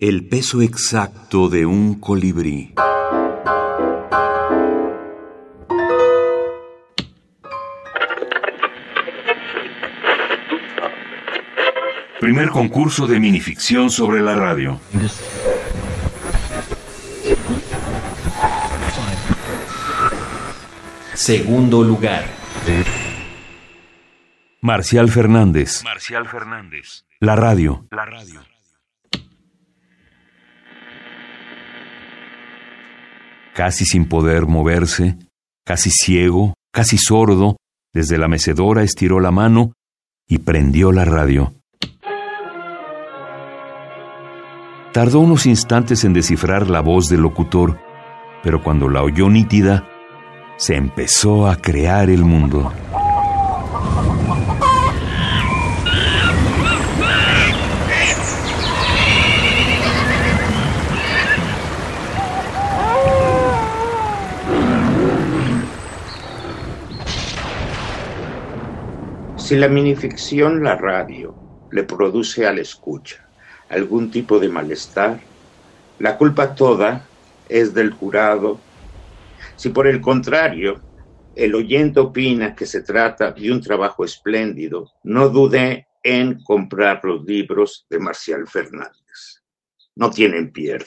El peso exacto de un colibrí. Primer concurso de minificción sobre la radio. Segundo lugar. Marcial Fernández. Marcial Fernández. La radio. La radio. Casi sin poder moverse, casi ciego, casi sordo, desde la mecedora estiró la mano y prendió la radio. Tardó unos instantes en descifrar la voz del locutor, pero cuando la oyó nítida, se empezó a crear el mundo. Si la minificción, la radio, le produce al escucha algún tipo de malestar, la culpa toda es del jurado. Si por el contrario el oyente opina que se trata de un trabajo espléndido, no dude en comprar los libros de Marcial Fernández. No tienen pierde.